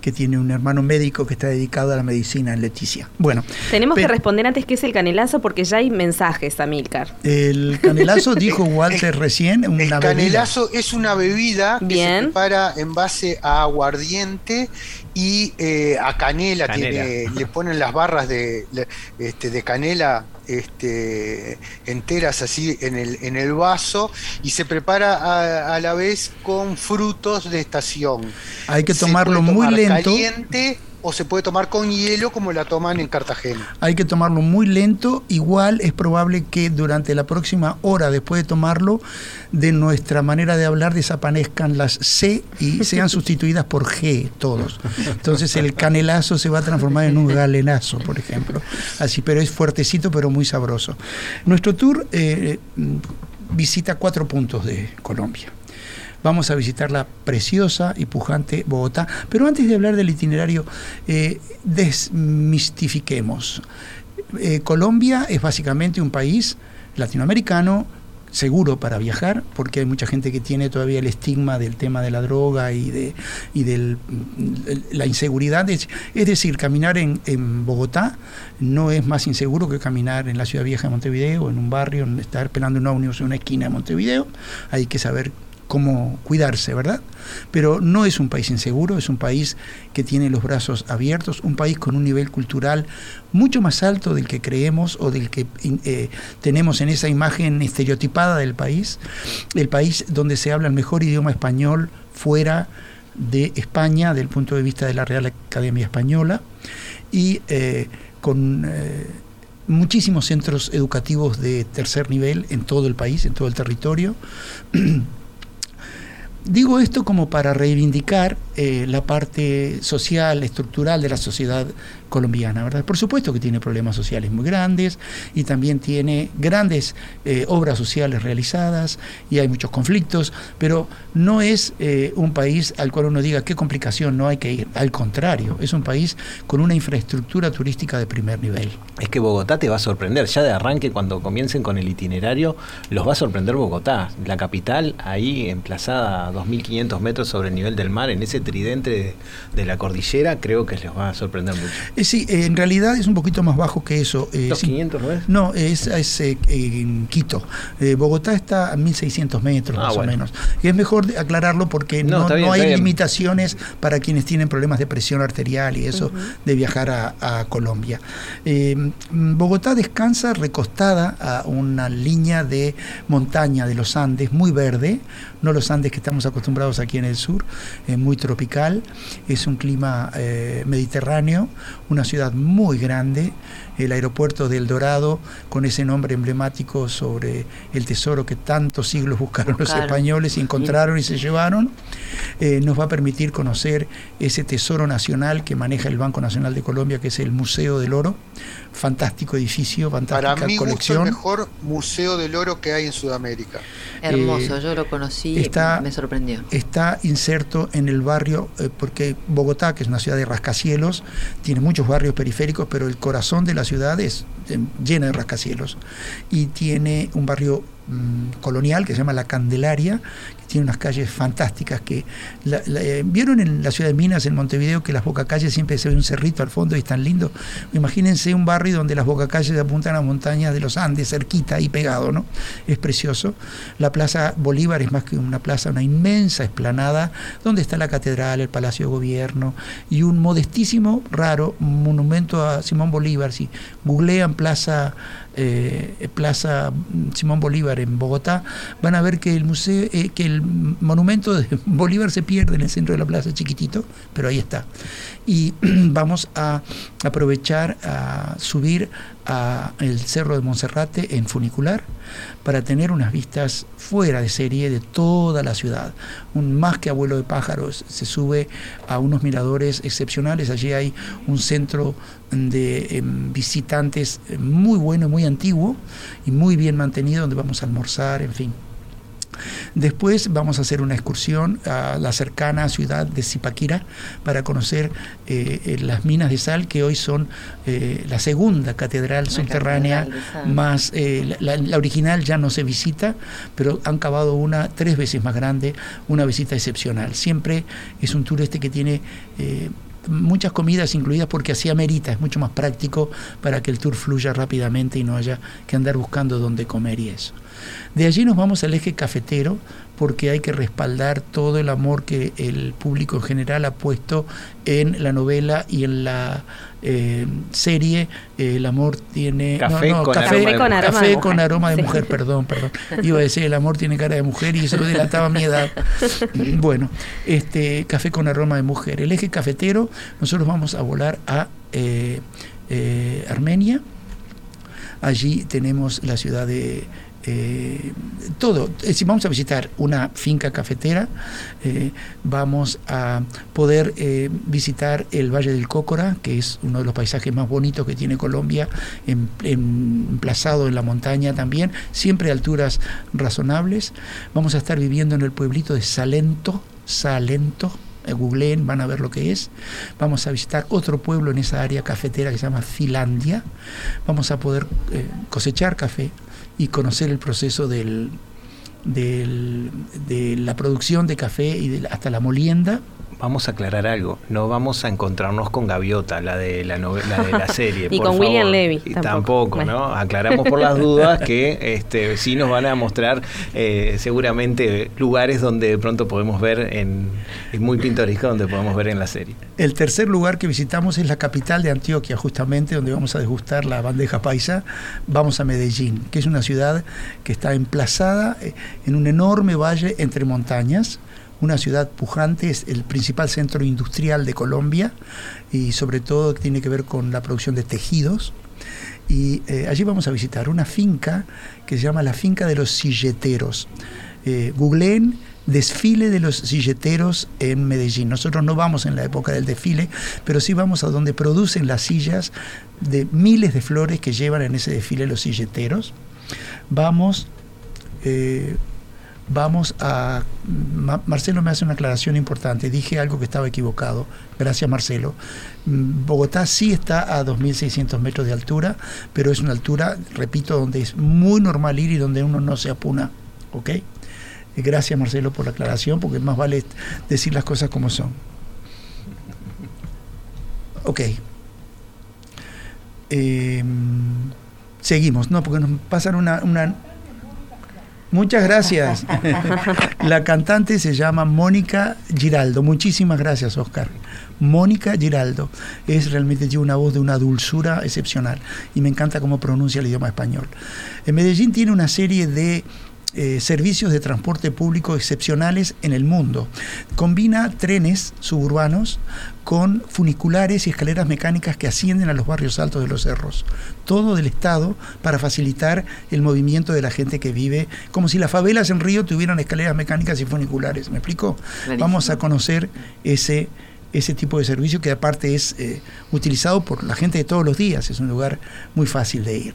que tiene un hermano médico que está dedicado a la medicina en Leticia. Bueno, Tenemos que responder antes qué es el canelazo porque ya hay mensajes, Amílcar. el canelazo dijo Walter recién, El una bebida. canelazo es una bebida que Bien. se prepara en base a aguardiente y eh, a canela. Canela. Tiene, le ponen las barras de, este, de canela este, enteras así en el, en el vaso y se prepara a, a la vez con frutos de estación. Hay que tomarlo muy lento. Caliente o se puede tomar con hielo como la toman en Cartagena. Hay que tomarlo muy lento. Igual es probable que durante la próxima hora después de tomarlo, de nuestra manera de hablar desaparezcan las C y sean sustituidas por G todos. Entonces el canelazo se va a transformar en un galenazo, por ejemplo. Así, pero es fuertecito, pero muy sabroso. Nuestro tour eh, mm, visita cuatro puntos de Colombia. Vamos a visitar la preciosa y pujante Bogotá. Pero antes de hablar del itinerario, eh, desmistifiquemos. Eh, Colombia es básicamente un país latinoamericano seguro para viajar, porque hay mucha gente que tiene todavía el estigma del tema de la droga y de y del, la inseguridad. Es, es decir, caminar en, en, Bogotá no es más inseguro que caminar en la ciudad vieja de Montevideo, en un barrio, en estar esperando un ómnibus en una esquina de Montevideo. Hay que saber cómo cuidarse, ¿verdad? Pero no es un país inseguro, es un país que tiene los brazos abiertos, un país con un nivel cultural mucho más alto del que creemos o del que eh, tenemos en esa imagen estereotipada del país, el país donde se habla el mejor idioma español fuera de España, del punto de vista de la Real Academia Española, y eh, con... Eh, muchísimos centros educativos de tercer nivel en todo el país, en todo el territorio. Digo esto como para reivindicar eh, la parte social, estructural de la sociedad colombiana, ¿verdad? Por supuesto que tiene problemas sociales muy grandes y también tiene grandes eh, obras sociales realizadas y hay muchos conflictos, pero no es eh, un país al cual uno diga qué complicación no hay que ir. Al contrario, es un país con una infraestructura turística de primer nivel. Es que Bogotá te va a sorprender, ya de arranque cuando comiencen con el itinerario, los va a sorprender Bogotá, la capital ahí emplazada a 2.500 metros sobre el nivel del mar, en ese tridente de, de la cordillera, creo que les va a sorprender mucho. Eh, sí, eh, en realidad es un poquito más bajo que eso. Eh, ¿Los 500 no es? No, es, es eh, en Quito. Eh, Bogotá está a 1.600 metros Ah, más bueno. o menos. Y es mejor aclararlo porque No, no, bien, no hay bien. limitaciones para quienes tienen problemas de presión arterial y eso de viajar a, a Colombia. Eh, Bogotá descansa recostada a una línea de montaña de los Andes muy verde, no los Andes que estamos acostumbrados aquí en el sur, eh, muy tropical. Es un clima eh, mediterráneo, una ciudad muy grande, el aeropuerto de El Dorado, con ese nombre emblemático sobre el tesoro que tantos siglos buscaron los Buscaron. españoles y encontraron y se llevaron, eh, nos va a permitir conocer ese tesoro nacional que maneja el Banco Nacional de Colombia, que es el Museo del Oro. Fantástico edificio, fantástica Para mí gusto el colección. mejor museo del oro que hay en Sudamérica. Hermoso, Eh, yo lo conocí está- y me sorprendió. está inserto en el barrio, eh, porque Bogotá, que es una ciudad de rascacielos, tiene muchos barrios periféricos, pero el corazón de la ciudad es eh, llena de rascacielos. Y tiene un barrio mm, colonial que se llama La Candelaria, que tiene unas calles fantásticas que la- eh, vieron en la ciudad de Minas, en Montevideo, que las bocacalles siempre se ve un cerrito al fondo y es tan lindo. Imagínense un barrio donde las bocacalles apuntan a montañas de los Andes, cerquita ahí pegado, ¿no? Es precioso. La Plaza Bolívar es más que una plaza, una inmensa esplanada donde está la catedral, el Palacio de Gobierno y un modestísimo, raro monumento a Simón Bolívar. Si googlean Plaza, eh, Plaza Simón Bolívar en Bogotá, van a ver que el museo, eh, que el monumento de Bolívar se pierde en el centro de la plaza chiquitito, pero ahí está. Y vamos a aprovechar a subir a el Cerro de Monserrate en funicular para tener unas vistas fuera de serie de toda la ciudad. Un más que abuelo de pájaros se sube a unos miradores excepcionales. Allí hay un centro de em, visitantes eh, muy bueno, muy antiguo y muy bien mantenido donde vamos a almorzar, en fin. Después vamos a hacer una excursión a la cercana ciudad de Zipaquirá para conocer eh, eh, las minas de sal que hoy son eh, la segunda catedral subterránea catedral más eh, la, la original ya no se visita, pero han cavado una tres veces más grande, una visita excepcional. Siempre es un tour este que tiene muchas comidas incluidas porque así amerita, es mucho más práctico para que el tour fluya rápidamente y no haya que andar buscando dónde comer y eso. De allí nos vamos al eje cafetero porque hay que respaldar todo el amor que el público en general ha puesto en la novela y en la eh, serie. Eh, el amor tiene Café con café, aroma de aroma café de con mujer. aroma de Sí. mujer, perdón, perdón. Iba a decir el amor tiene cara de mujer y eso delataba mi edad. Bueno, este café con aroma de mujer. El eje cafetero, nosotros vamos a volar a eh, eh, Armenia. Allí tenemos la ciudad de eh, todo. Decir, vamos a visitar una finca cafetera, eh, vamos a poder eh, visitar el Valle del Cócora, que es uno de los paisajes más bonitos que tiene Colombia, em- emplazado en la montaña también, siempre a alturas razonables. Vamos a estar viviendo en el pueblito de Salento, Salento. eh, Googleen, van a ver lo que es. Vamos a visitar otro pueblo en esa área cafetera que se llama Finlandia. Vamos a poder cosechar café y conocer el proceso del, del- de la producción de café y de hasta la molienda. Vamos a aclarar algo. No vamos a encontrarnos con Gaviota, la de la, novela de la serie. Ni por con William. Levy, Y tampoco. Tampoco, Bueno. ¿no? Aclaramos por las dudas que este, sí nos van a mostrar eh, seguramente lugares donde de pronto podemos ver en. Es muy pintoresco donde podemos ver en la serie. El tercer lugar que visitamos es la capital de Antioquia, justamente donde vamos a degustar la bandeja paisa. Vamos a Medellín, que es una ciudad que está emplazada eh, en un enorme valle entre montañas. Una ciudad pujante, es el principal centro industrial de Colombia y sobre todo tiene que ver con la producción de tejidos. Y eh, allí vamos a visitar una finca que se llama la finca de los silleteros. Eh, googleen desfile de los silleteros en Medellín. Nosotros no vamos en la época del desfile, pero sí vamos a donde producen las sillas de miles de flores que llevan en ese desfile los silleteros. Vamos, eh, vamos a... Ma- Marcelo me hace una aclaración importante. Dije algo que estaba equivocado. Gracias, Marcelo. Mm, Bogotá sí está a 2.600 metros de altura, pero es una altura, repito, donde es muy normal ir y donde uno no se apuna. ¿Ok? Gracias, Marcelo, por la aclaración, porque más vale decir las cosas como son. Ok. Eh, seguimos, ¿no? Porque nos pasan una... Muchas gracias. La cantante se llama Mónica Giraldo. Muchísimas gracias, Oscar. Mónica Giraldo. Es realmente tiene una voz de una dulzura excepcional y me encanta cómo pronuncia el idioma español. En Medellín tiene una serie de eh, servicios de transporte público excepcionales en el mundo. Combina trenes suburbanos con funiculares y escaleras mecánicas que ascienden a los barrios altos de los cerros. Todo del Estado para facilitar el movimiento de la gente que vive, como si las favelas en Río tuvieran escaleras mecánicas y funiculares. ¿Me explico? Clarísimo. Vamos a conocer ese ese tipo de servicio que aparte es eh, utilizado por la gente de todos los días, es un lugar muy fácil de ir.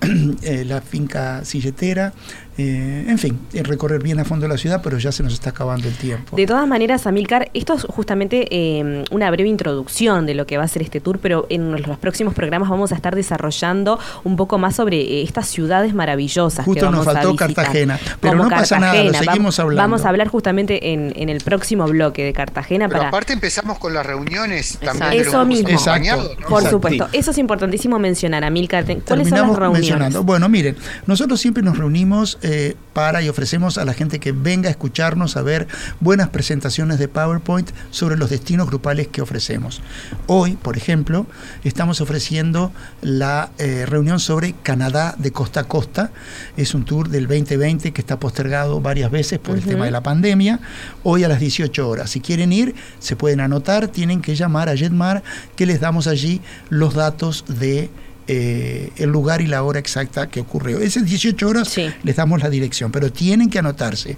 Eh, la finca silletera, eh, en fin, eh, recorrer bien a fondo la ciudad, pero ya se nos está acabando el tiempo. De todas maneras, Amilcar, esto es justamente eh, una breve introducción de lo que va a ser este tour, pero en los próximos programas vamos a estar desarrollando un poco más sobre eh, estas ciudades maravillosas. Justo nos vamos faltó. Cartagena, pero Como no pasa nada, lo Cartagena. seguimos hablando. Vamos a hablar justamente en, en el próximo bloque de Cartagena Pero para... aparte empezamos con las reuniones también Exacto. Eso mismo. acompañados, ¿no? Por Exacto. supuesto, eso es importantísimo mencionar, Amilcar. ¿Cuáles son Terminamos las reuniones? mencionando. Bueno, miren, nosotros siempre nos reunimos eh, para y ofrecemos a la gente que venga a escucharnos a ver buenas presentaciones de PowerPoint sobre los destinos grupales que ofrecemos. Hoy, por ejemplo, estamos ofreciendo la eh, reunión sobre Canadá de costa a costa. Es un tour del 2020 que está postergado varias veces por el tema de la pandemia. Hoy a las 18 horas. Si quieren ir, se pueden anotar, tienen que llamar a Jetmar, que les damos allí los datos de eh, el lugar y la hora exacta que ocurrió. Esas 18 horas Sí. les damos la dirección, pero tienen que anotarse.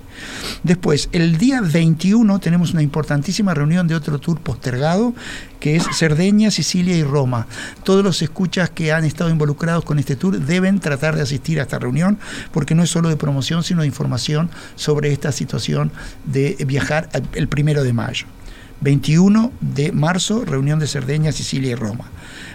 Después, el día 21 tenemos una importantísima reunión de otro tour postergado, que es Cerdeña, Sicilia y Roma. Todos los escuchas que han estado involucrados con este tour deben tratar de asistir a esta reunión, porque no es solo de promoción, sino de información sobre esta situación de viajar el primero de mayo. 21 de marzo, reunión de Cerdeña, Sicilia y Roma.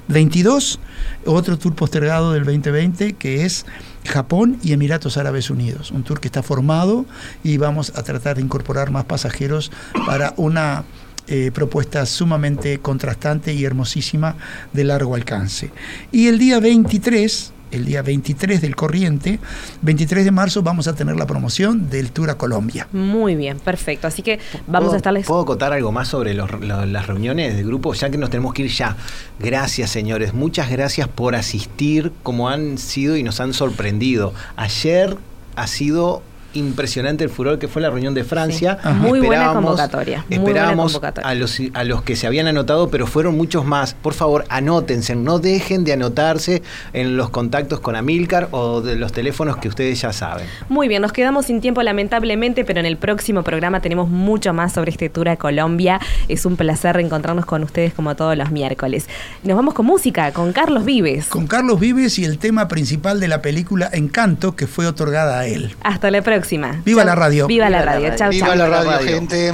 22, otro tour postergado del 2020 que es Japón y Emiratos Árabes Unidos. Un tour que está formado y vamos a tratar de incorporar más pasajeros para una eh, propuesta sumamente contrastante y hermosísima de largo alcance. Y el día 23, el día 23 del corriente, 23 de marzo vamos a tener la promoción del Tour a Colombia. Muy bien, perfecto. Así que vamos ¿Puedo- a estarles... ¿Puedo contar algo más sobre los- lo- las reuniones de grupo? Ya que nos tenemos que ir ya. Gracias, señores. Muchas gracias por asistir, como han sido y nos han sorprendido. Ayer ha sido impresionante el furor que fue la reunión de Francia. Sí. Muy buena convocatoria, muy buena Esperábamos convocatoria. a los, a los que se habían anotado, pero fueron muchos más. Por favor, anótense, no dejen de anotarse en los contactos con Amilcar o de los teléfonos que ustedes ya saben. Muy bien, nos quedamos sin tiempo lamentablemente, pero en el próximo programa tenemos mucho más sobre este tour a Colombia. Es un placer reencontrarnos con ustedes como todos los miércoles. Nos vamos con música, con Carlos Vives. Con Carlos Vives y el tema principal de la película Encanto, que fue otorgada a él. Hasta la próxima. Viva Chau. la radio. Viva la radio. radio. Chau, Viva chau. la radio. gente.